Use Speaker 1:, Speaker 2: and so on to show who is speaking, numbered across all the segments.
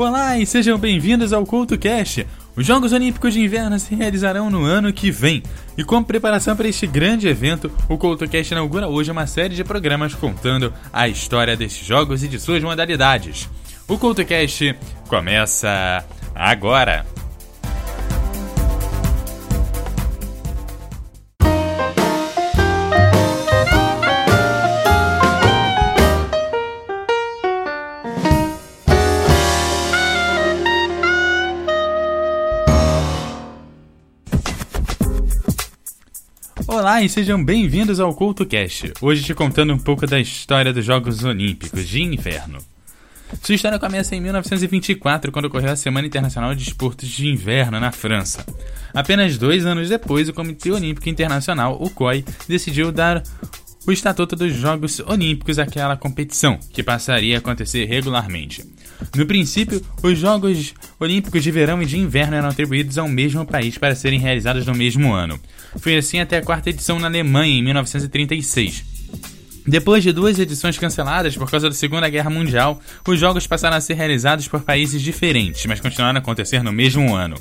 Speaker 1: Olá e sejam bem-vindos ao CoutoCast. Os Jogos Olímpicos de Inverno se realizarão no ano que vem. E como preparação para este grande evento, o CoutoCast inaugura hoje uma série de programas contando a história desses jogos e de suas modalidades. O CoutoCast começa agora! E sejam bem-vindos ao CultoCast. Hoje te contando um pouco da história dos Jogos Olímpicos de Inverno. Sua história começa em 1924, quando ocorreu a Semana Internacional de Esportes de Inverno na França. Apenas dois anos depois, o Comitê Olímpico Internacional, o COI, decidiu dar o estatuto dos Jogos Olímpicos àquela competição, que passaria a acontecer regularmente. No princípio, os Jogos Olímpicos de Verão e de Inverno eram atribuídos ao mesmo país para serem realizados no mesmo ano. Foi assim até a quarta edição na Alemanha, em 1936. Depois de duas edições canceladas por causa da Segunda Guerra Mundial, os jogos passaram a ser realizados por países diferentes, mas continuaram a acontecer no mesmo ano.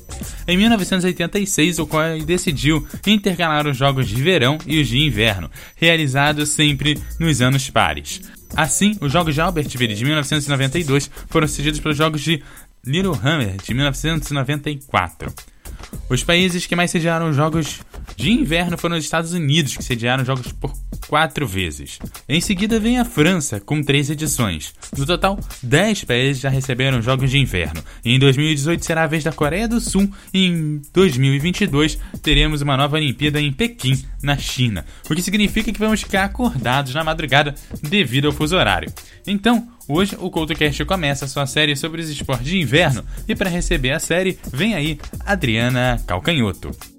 Speaker 1: Em 1986, o COI decidiu intercalar os jogos de verão e os de inverno, realizados sempre nos anos pares. Assim, os Jogos de Albertville de 1992 foram seguidos pelos Jogos de Lillehammer de 1994. Os países que mais sediaram jogos de inverno foram os Estados Unidos, que sediaram jogos por quatro vezes. Em seguida vem a França, com três edições. No total, 10 países já receberam jogos de inverno. Em 2018 será a vez da Coreia do Sul e em 2022 teremos uma nova Olimpíada em Pequim, na China. O que significa que vamos ficar acordados na madrugada devido ao fuso horário. Então, hoje o CoutoCast começa a sua série sobre os esportes de inverno e para receber a série, vem aí Adriana Calcanhoto.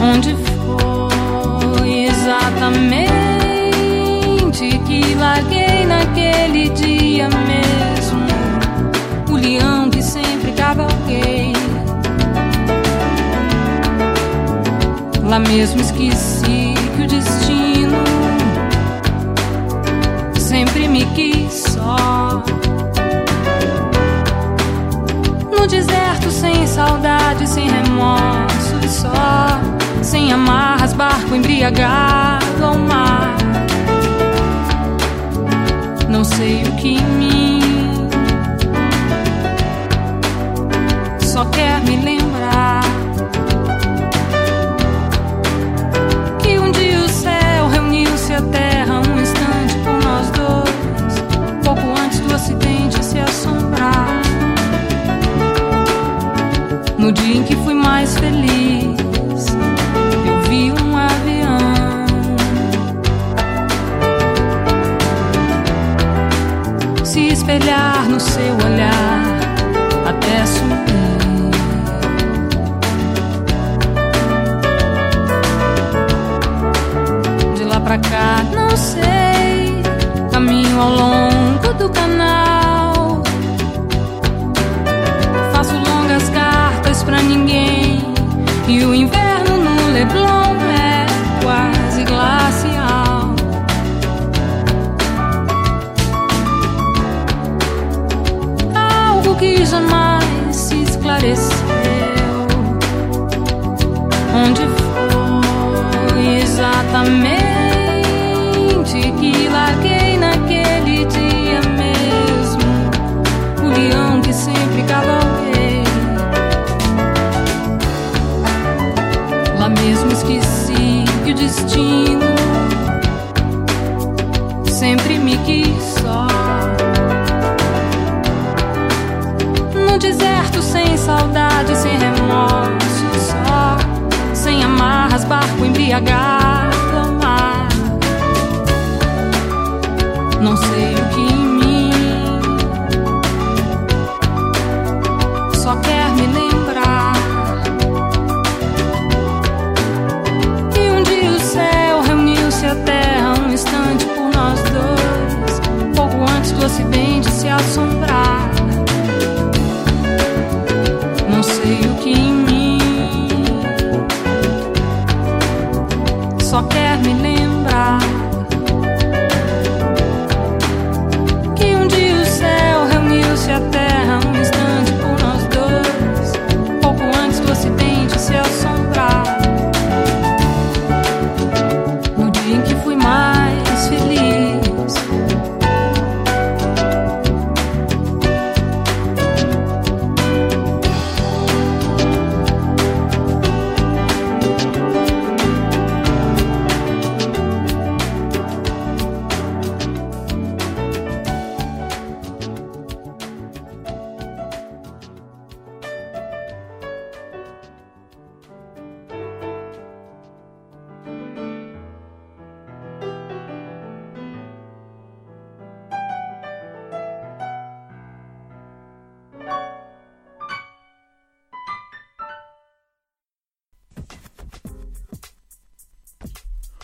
Speaker 2: Onde foi exatamente? que larguei naquele dia mesmo. O leão que sempre cavalguei. Lá mesmo esqueci que o destino sempre me quis só. No deserto, sem saudade, sem remorso e só. Sem amarras, barco embriagado ao mar não sei o que em mim só quer me lembrar que um dia o céu reuniu-se à terra um instante por nós dois, pouco antes do acidente se assombrar. No dia em que feliz, eu vi um avião. espelhar no seu olhar esqueci que o destino sempre me quis só. No deserto, sem saudade, sem remorso, só. Sem amarras, barco embriagado só quer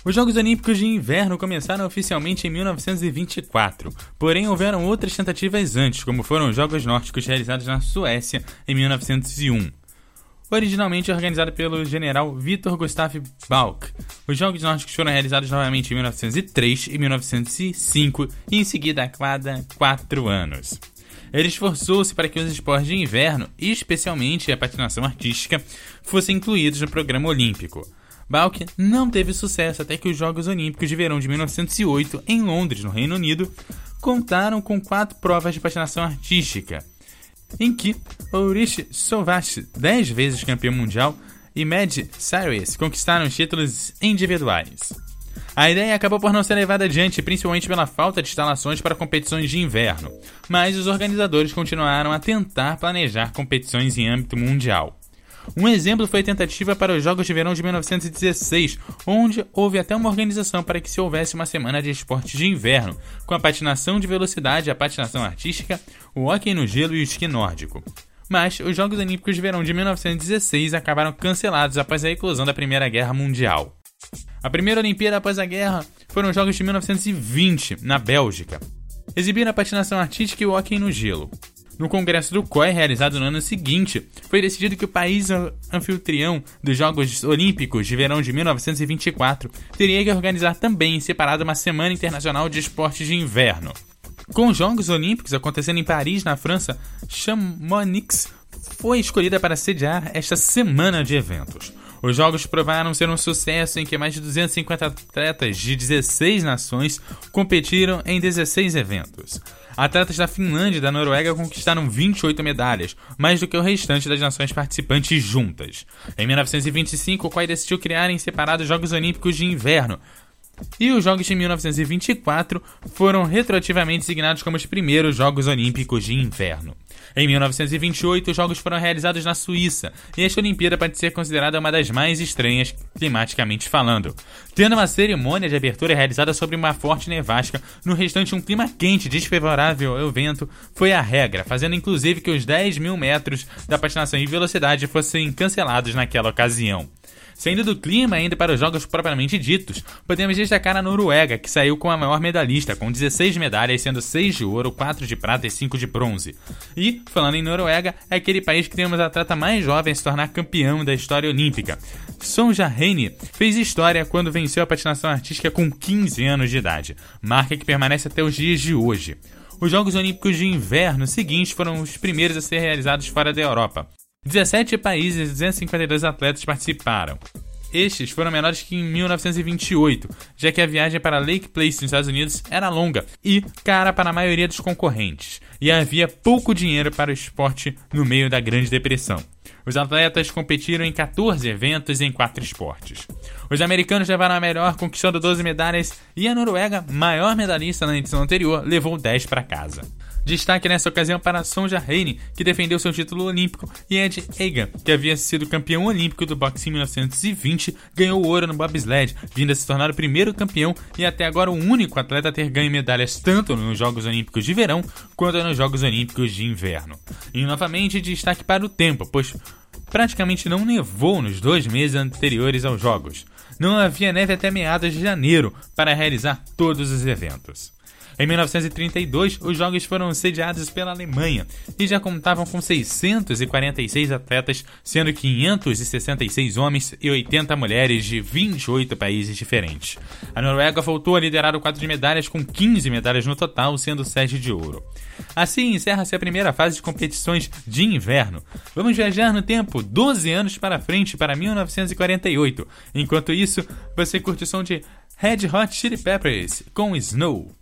Speaker 1: Os Jogos Olímpicos de Inverno começaram oficialmente em 1924, porém houveram outras tentativas antes, como foram os Jogos Nórdicos realizados na Suécia em 1901. Originalmente organizado pelo general Viktor Gustav Balck, os Jogos Nórdicos foram realizados novamente em 1903 e 1905 e em seguida a cada quatro anos. Ele esforçou-se para que os esportes de inverno, especialmente a patinação artística, fossem incluídos no programa olímpico. Balk não teve sucesso até que os Jogos Olímpicos de Verão de 1908, em Londres, no Reino Unido, contaram com quatro provas de patinação artística, em que Ulrich Solvach, dez vezes campeão mundial, e Mad Cyrus conquistaram os títulos individuais. A ideia acabou por não ser levada adiante, principalmente pela falta de instalações para competições de inverno, mas os organizadores continuaram a tentar planejar competições em âmbito mundial. Um exemplo foi a tentativa para os Jogos de Verão de 1916, onde houve até uma organização para que se houvesse uma semana de esportes de inverno, com a patinação de velocidade, a patinação artística, o hóquei no gelo e o esqui nórdico. Mas os Jogos Olímpicos de Verão de 1916 acabaram cancelados após a eclosão da Primeira Guerra Mundial. A primeira Olimpíada após a guerra foram os Jogos de 1920, na Bélgica. Exibiram a patinação artística e o hóquei no gelo. No congresso do COI, realizado no ano seguinte, foi decidido que o país anfitrião dos Jogos Olímpicos de Verão de 1924 teria que organizar também em separado uma Semana Internacional de Esportes de Inverno. Com os Jogos Olímpicos acontecendo em Paris, na França, Chamonix foi escolhida para sediar esta semana de eventos. Os jogos provaram ser um sucesso em que mais de 250 atletas de 16 nações competiram em 16 eventos. Atletas da Finlândia e da Noruega conquistaram 28 medalhas, mais do que o restante das nações participantes juntas. Em 1925, o COI decidiu criar em separado os Jogos Olímpicos de Inverno, e os Jogos de 1924 foram retroativamente designados como os primeiros Jogos Olímpicos de Inverno. Em 1928, os Jogos foram realizados na Suíça, e esta Olimpíada pode ser considerada uma das mais estranhas climaticamente falando. Tendo uma cerimônia de abertura realizada sobre uma forte nevasca, no restante um clima quente desfavorável ao vento foi a regra, fazendo inclusive que os 10 mil metros da patinação em velocidade fossem cancelados naquela ocasião. Saindo do clima ainda para os jogos propriamente ditos, podemos destacar a Noruega, que saiu com a maior medalhista, com 16 medalhas, sendo 6 de ouro, 4 de prata e 5 de bronze. E, falando em Noruega, é aquele país que tem uma atleta mais jovem a se tornar campeão da história olímpica. Sonja Heine fez história quando venceu a patinação artística com 15 anos de idade, marca que permanece até os dias de hoje. Os Jogos Olímpicos de Inverno seguintes foram os primeiros a ser realizados fora da Europa. 17 países e 252 atletas participaram. estes foram menores que em 1928, já que a viagem para Lake Place nos Estados Unidos era longa e cara para a maioria dos concorrentes, e havia pouco dinheiro para o esporte no meio da Grande Depressão. Os atletas competiram em 14 eventos em 4 esportes. Os americanos levaram a melhor, conquistando 12 medalhas, e a Noruega, maior medalhista na edição anterior, levou 10 para casa. Destaque nessa ocasião para Sonja Heine, que defendeu seu título olímpico, e Ed Egan, que havia sido campeão olímpico do boxe em 1920, ganhou ouro no bobsled, vindo a se tornar o primeiro campeão e até agora o único atleta a ter ganho medalhas tanto nos Jogos Olímpicos de Verão quanto nos Jogos Olímpicos de Inverno. E novamente destaque para o tempo, pois praticamente não nevou nos dois meses anteriores aos Jogos. Não havia neve até meados de janeiro para realizar todos os eventos. Em 1932, os Jogos foram sediados pela Alemanha e já contavam com 646 atletas, sendo 566 homens e 80 mulheres de 28 países diferentes. A Noruega voltou a liderar o quadro de medalhas com 15 medalhas no total, sendo 7 de ouro. Assim encerra-se a primeira fase de competições de inverno. Vamos viajar no tempo 12 anos para frente, para 1948. Enquanto isso, você curte o som de Red Hot Chili Peppers com Snow.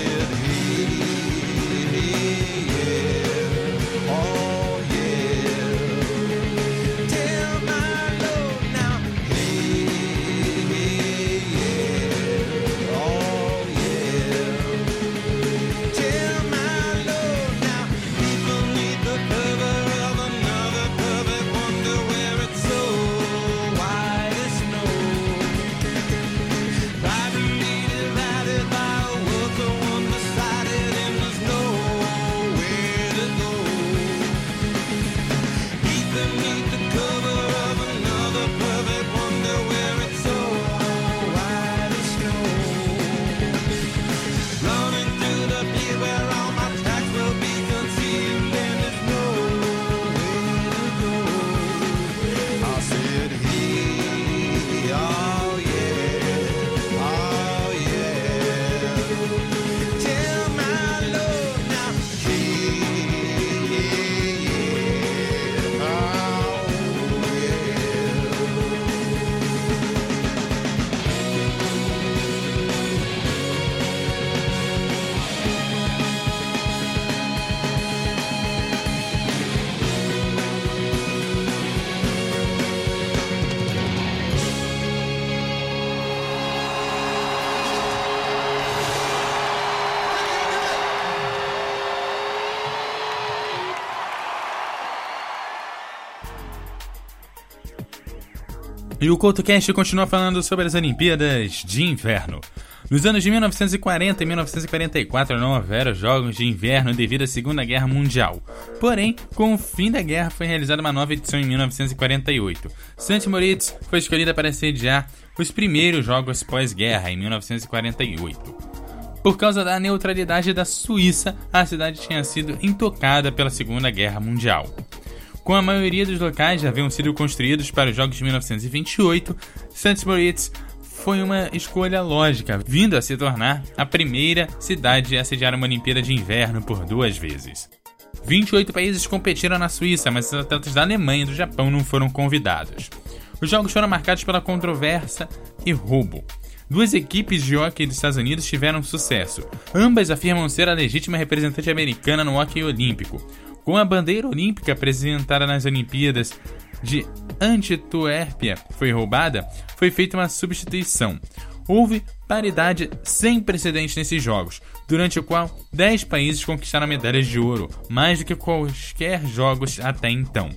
Speaker 3: He.
Speaker 1: E o CoutoCast continua falando sobre as Olimpíadas de Inverno. Nos anos de 1940 e 1944 não houveram Jogos de Inverno devido à Segunda Guerra Mundial. Porém, com o fim da guerra foi realizada uma nova edição em 1948. St. Moritz foi escolhida para sediar os primeiros Jogos pós-guerra em 1948. Por causa da neutralidade da Suíça, a cidade tinha sido intocada pela Segunda Guerra Mundial. Com a maioria dos locais já haviam sido construídos para os Jogos de 1928, St. Foi uma escolha lógica, vindo a se tornar a primeira cidade a sediar uma Olimpíada de Inverno por duas vezes. 28 países competiram na Suíça, mas os atletas da Alemanha e do Japão não foram convidados. Os jogos foram marcados pela controvérsia e roubo. Duas equipes de hockey dos Estados Unidos tiveram sucesso. Ambas afirmam ser a legítima representante americana no hockey olímpico. Com a bandeira olímpica apresentada nas Olimpíadas de Antituérpia foi roubada, foi feita uma substituição. Houve paridade sem precedente nesses jogos, durante o qual 10 países conquistaram medalhas de ouro, mais do que quaisquer jogos até então.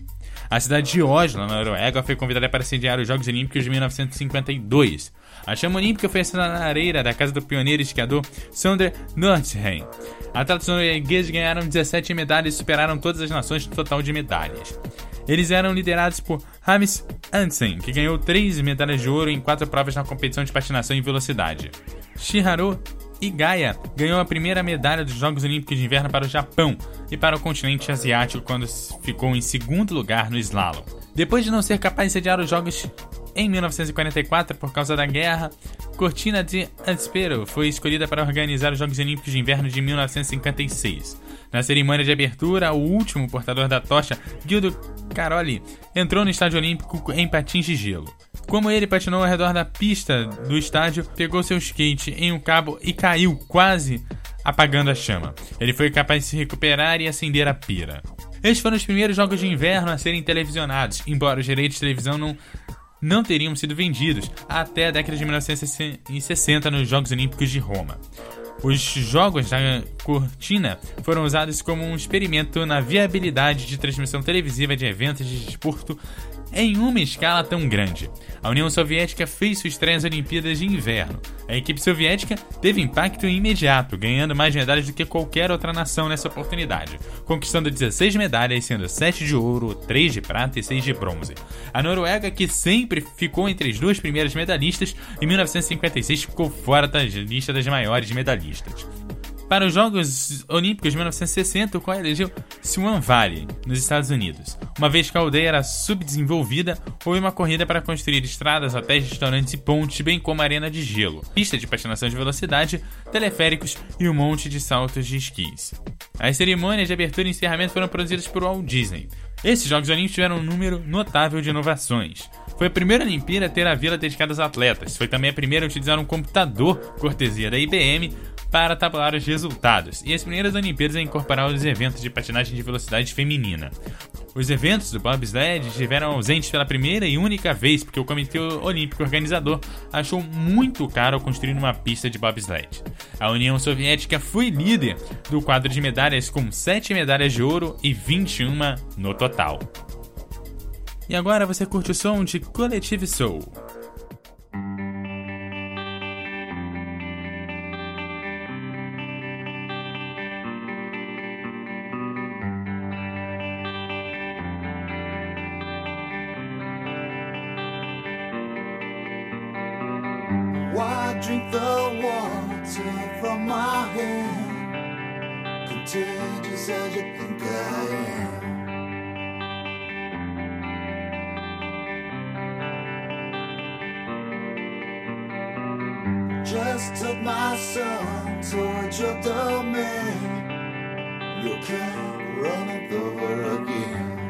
Speaker 1: A cidade de Oslo, na Noruega, foi convidada para sediar os Jogos Olímpicos de 1952. A chama olímpica foi na areia da casa do pioneiro esquiador Sondre Nordheim. Atletas noruegueses ganharam 17 medalhas e superaram todas as nações no total de medalhas. Eles eram liderados por Hamis Hansen, que ganhou 3 medalhas de ouro em 4 provas na competição de patinação e velocidade. Shiharu Igaya ganhou a primeira medalha dos Jogos Olímpicos de Inverno para o Japão e para o continente asiático quando ficou em segundo lugar no slalom. Depois de não ser capaz de sediar os Jogos em 1944 por causa da guerra, Cortina de Anspero foi escolhida para organizar os Jogos Olímpicos de Inverno de 1956. Na cerimônia de abertura, o último portador da tocha, Gildo Caroli, entrou no estádio olímpico em patins de gelo. Como ele patinou ao redor da pista do estádio, pegou seu skate em um cabo e caiu, quase apagando a chama. Ele foi capaz de se recuperar e acender a pira. Estes foram os primeiros jogos de inverno a serem televisionados, embora os direitos de televisão não, não teriam sido vendidos até a década de 1960 nos Jogos Olímpicos de Roma. Os jogos da cortina foram usados como um experimento na viabilidade de transmissão televisiva de eventos de desporto em uma escala tão grande. A União Soviética fez sua estreia nas Olimpíadas de Inverno. A equipe soviética teve impacto imediato, ganhando mais medalhas do que qualquer outra nação nessa oportunidade, conquistando 16 medalhas, sendo 7 de ouro, 3 de prata e 6 de bronze. A Noruega, que sempre ficou entre as duas primeiras medalhistas, em 1956 ficou fora da lista das maiores medalhistas. Para os Jogos Olímpicos de 1960, o qual elegeu Swan Valley, nos Estados Unidos. Uma vez que a aldeia era subdesenvolvida, houve uma corrida para construir estradas, hotéis, restaurantes e pontes, bem como arena de gelo, pista de patinação de velocidade, teleféricos e um monte de saltos de esquis. As cerimônias de abertura e encerramento foram produzidas por Walt Disney. Esses Jogos Olímpicos tiveram um número notável de inovações. Foi a primeira Olimpíada a ter a vila dedicada aos atletas. Foi também a primeira a utilizar um computador, cortesia da IBM, para tabular os resultados, e as primeiras Olimpíadas a incorporar os eventos de patinagem de velocidade feminina. Os eventos do bobsled estiveram ausentes pela primeira e única vez porque o Comitê Olímpico Organizador achou muito caro construir uma pista de bobsled. A União Soviética foi líder do quadro de medalhas com 7 medalhas de ouro e 21 no total. E agora você curte o som de Collective Soul.
Speaker 4: Contagious as you think I am. Took my son towards your domain. You can't run it over again.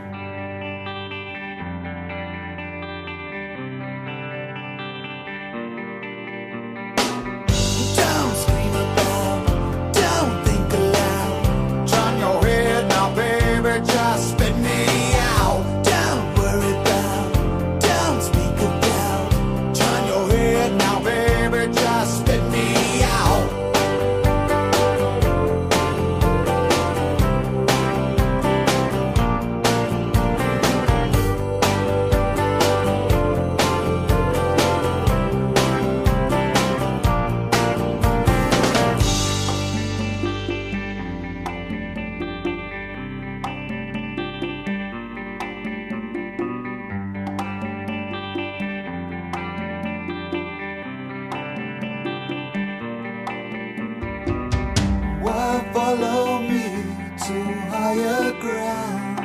Speaker 4: higher ground.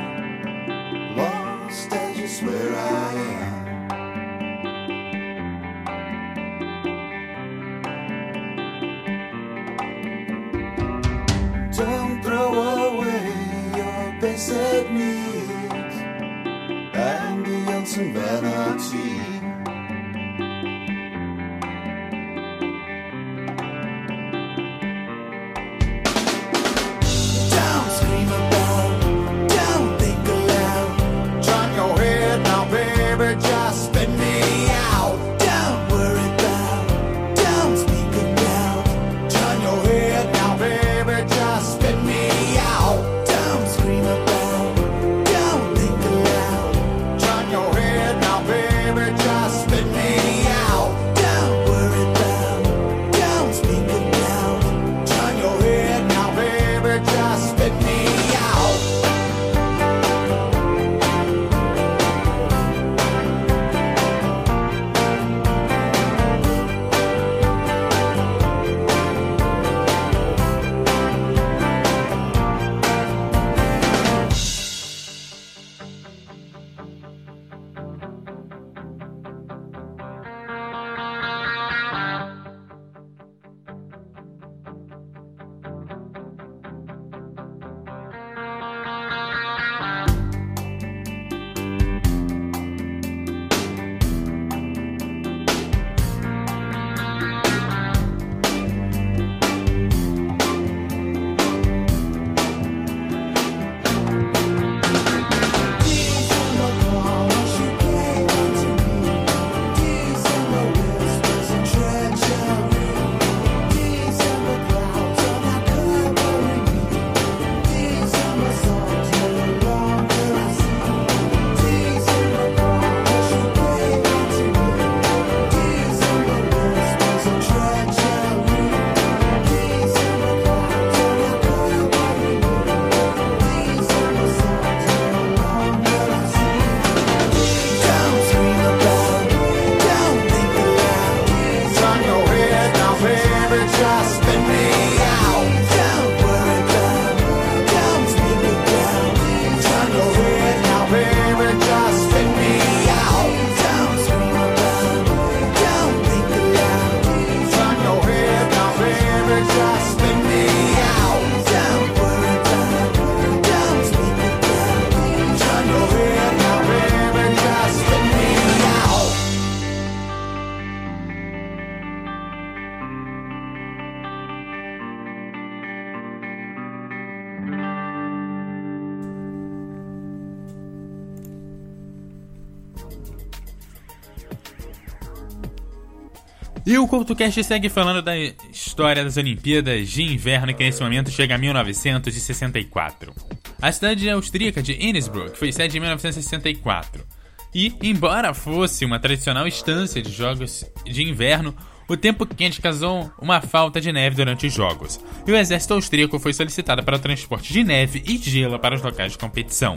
Speaker 4: Lost as just where I am. Don't throw away your basic needs and beyond some vanity.
Speaker 1: E o CoutoCast segue falando da história das Olimpíadas de Inverno, que nesse momento chega a 1964. A cidade austríaca de Innsbruck foi sede em 1964. E, embora fosse uma tradicional estância de jogos de inverno, o tempo quente causou uma falta de neve durante os jogos, e o exército austríaco foi solicitado para o transporte de neve e gelo para os locais de competição.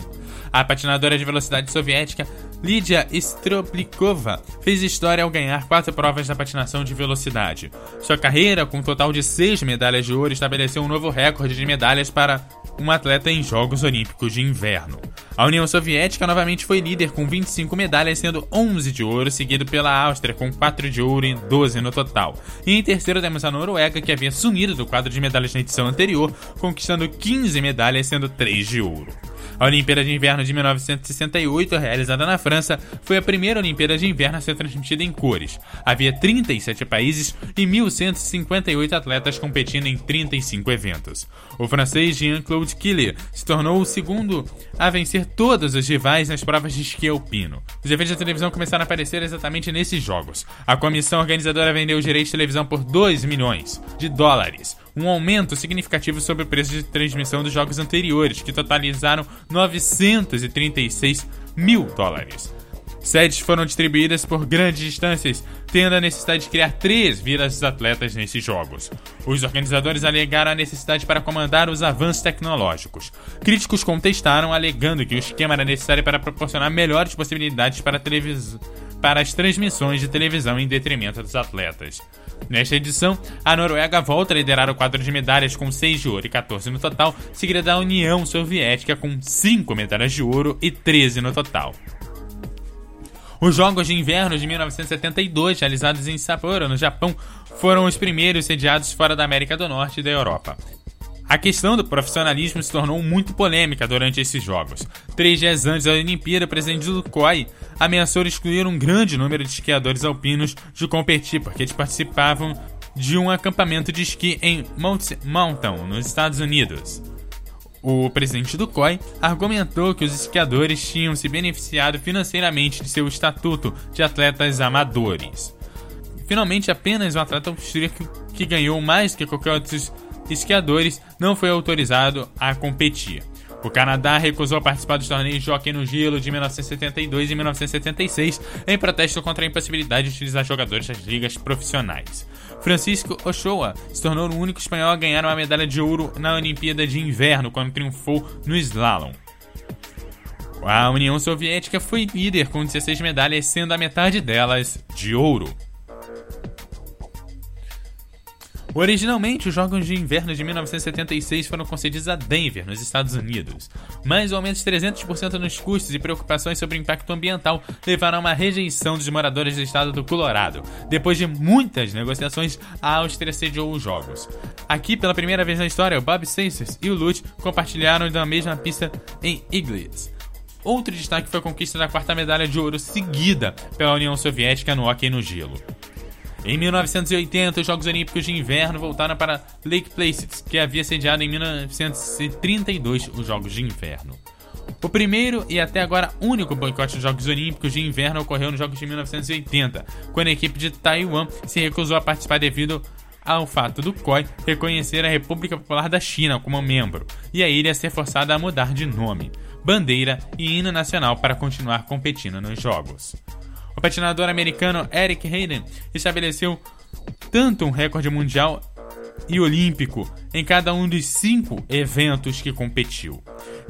Speaker 1: A patinadora de velocidade soviética Lydia Stroplikova fez história ao ganhar quatro provas da patinação de velocidade. Sua carreira, com um total de seis medalhas de ouro, estabeleceu um novo recorde de medalhas para um atleta em Jogos Olímpicos de Inverno. A União Soviética novamente foi líder com 25 medalhas, sendo 11 de ouro, seguido pela Áustria com 4 de ouro e 12 no total. E em terceiro temos a Noruega, que havia sumido do quadro de medalhas na edição anterior, conquistando 15 medalhas, sendo 3 de ouro. A Olimpíada de Inverno de 1968, realizada na França, foi a primeira Olimpíada de Inverno a ser transmitida em cores. Havia 37 países e 1.158 atletas competindo em 35 eventos. O francês Jean-Claude Killier se tornou o segundo a vencer todos os rivais nas provas de esqui alpino. Os eventos de televisão começaram a aparecer exatamente nesses jogos. A comissão organizadora vendeu os direitos de televisão por 2 milhões de dólares, um aumento significativo sobre o preço de transmissão dos jogos anteriores, que totalizaram 936 mil dólares. Sedes foram distribuídas por grandes distâncias, tendo a necessidade de criar três vilas dos atletas nesses jogos. Os organizadores alegaram a necessidade para comandar os avanços tecnológicos. Críticos contestaram, alegando que o esquema era necessário para proporcionar melhores possibilidades para, televis... para as transmissões de televisão em detrimento dos atletas. Nesta edição, a Noruega volta a liderar o quadro de medalhas com 6 de ouro e 14 no total, seguida da União Soviética com 5 medalhas de ouro e 13 no total. Os Jogos de Inverno de 1972, realizados em Sapporo, no Japão, foram os primeiros sediados fora da América do Norte e da Europa. A questão do profissionalismo se tornou muito polêmica durante esses jogos. Três dias antes da Olimpíada, o presidente do COI ameaçou excluir um grande número de esquiadores alpinos de competir, porque eles participavam de um acampamento de esqui em Mount Mountain, nos Estados Unidos. O presidente do COI argumentou que os esquiadores tinham se beneficiado financeiramente de seu estatuto de atletas amadores. Finalmente, apenas o atleta austríaco que ganhou mais que qualquer outro esquiadores não foi autorizado a competir. O Canadá recusou participar dos torneios de hockey no gelo de 1972 e 1976 em protesto contra a impossibilidade de utilizar jogadores das ligas profissionais. Francisco Ochoa se tornou o único espanhol a ganhar uma medalha de ouro na Olimpíada de Inverno quando triunfou no slalom. A União Soviética foi líder com 16 medalhas, sendo a metade delas de ouro. Originalmente, os Jogos de Inverno de 1976 foram concedidos a Denver, nos Estados Unidos, mas o aumento de 300% nos custos e preocupações sobre o impacto ambiental levaram a uma rejeição dos moradores do estado do Colorado. Depois de muitas negociações, a Áustria sediou os Jogos. Aqui, pela primeira vez na história, o Bob Sensers e o Lutz compartilharam da mesma pista em Iglitz. Outro destaque foi a conquista da quarta medalha de ouro seguida pela União Soviética no hóquei no gelo. Em 1980, os Jogos Olímpicos de Inverno voltaram para Lake Placid, que havia sediado em 1932 os Jogos de Inverno. O primeiro e até agora único boicote dos Jogos Olímpicos de Inverno ocorreu nos Jogos de 1980, quando a equipe de Taiwan se recusou a participar devido ao fato do COI reconhecer a República Popular da China como membro e a ilha ser forçada a mudar de nome, bandeira e hino nacional para continuar competindo nos Jogos. Patinador americano Eric Hayden estabeleceu tanto um recorde mundial e olímpico em cada um dos cinco eventos que competiu.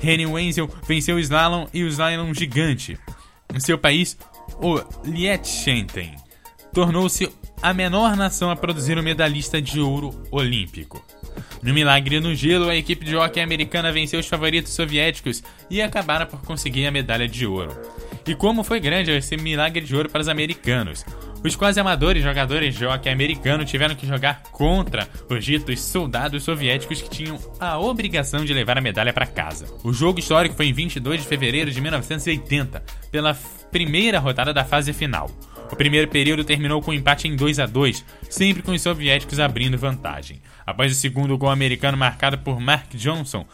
Speaker 1: Henry Wenzel venceu o slalom e o slalom gigante. Em seu país, o Liechtenstein tornou-se a menor nação a produzir um medalhista de ouro olímpico. No milagre no gelo, a equipe de hockey americana venceu os favoritos soviéticos e acabaram por conseguir a medalha de ouro. E como foi grande esse milagre de ouro para os americanos. Os quase amadores jogadores de hockey americano tiveram que jogar contra os ditos soldados soviéticos que tinham a obrigação de levar a medalha para casa. O jogo histórico foi em 22 de fevereiro de 1980, pela primeira rodada da fase final. O primeiro período terminou com um empate em 2 a 2, sempre com os soviéticos abrindo vantagem. Após o segundo gol americano marcado por Mark Johnson,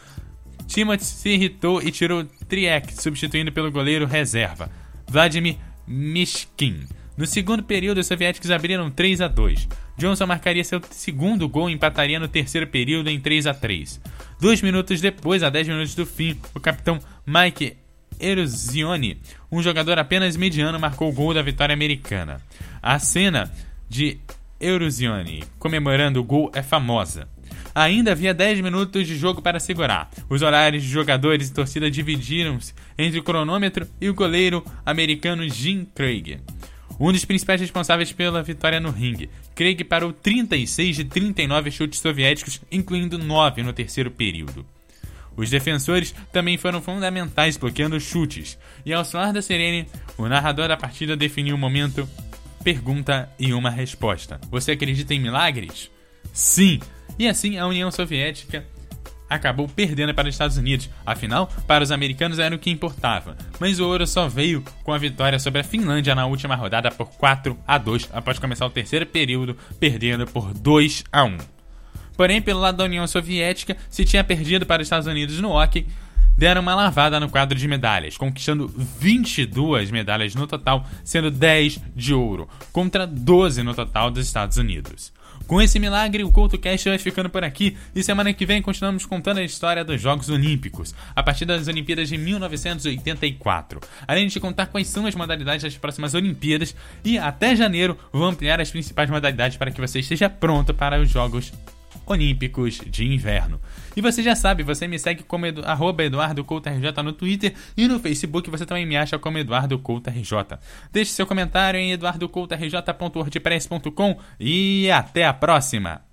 Speaker 1: Timothy se irritou e tirou Triek, substituindo pelo goleiro reserva, Vladimir Mishkin. No segundo período, os soviéticos abriram 3 a 2. Johnson marcaria seu segundo gol e empataria no terceiro período em 3 a 3. Dois minutos depois, a 10 minutos do fim, o capitão Mike Eruzione, um jogador apenas mediano, marcou o gol da vitória americana. A cena de Eruzione comemorando o gol é famosa. Ainda havia 10 minutos de jogo para segurar. Os horários de jogadores e torcida dividiram-se entre o cronômetro e o goleiro americano Jim Craig. Um dos principais responsáveis pela vitória no ringue, Craig parou 36 de 39 chutes soviéticos, incluindo 9 no terceiro período. Os defensores também foram fundamentais bloqueando chutes, e ao soar da sirene, o narrador da partida definiu o momento pergunta e uma resposta. Você acredita em milagres? Sim! E assim a União Soviética acabou perdendo para os Estados Unidos. Afinal, para os americanos era o que importava. Mas o ouro só veio com a vitória sobre a Finlândia na última rodada por 4 a 2, após começar o terceiro período, perdendo por 2 a 1. Porém, pelo lado da União Soviética, se tinha perdido para os Estados Unidos no hockey, deram uma lavada no quadro de medalhas, conquistando 22 medalhas no total, sendo 10 de ouro, contra 12 no total dos Estados Unidos. Com esse milagre, o CoutoCast vai ficando por aqui e semana que vem continuamos contando a história dos Jogos Olímpicos, a partir das Olimpíadas de 1984. Além de contar quais são as modalidades das próximas Olimpíadas e até janeiro vou ampliar as principais modalidades para que você esteja pronto para os Jogos Olímpicos de Inverno. E você já sabe, você me segue como edu, no Twitter e no Facebook você também me acha como EduardoCoutoRJ. Deixe seu comentário em eduardocoutorj.wordpress.com e até a próxima!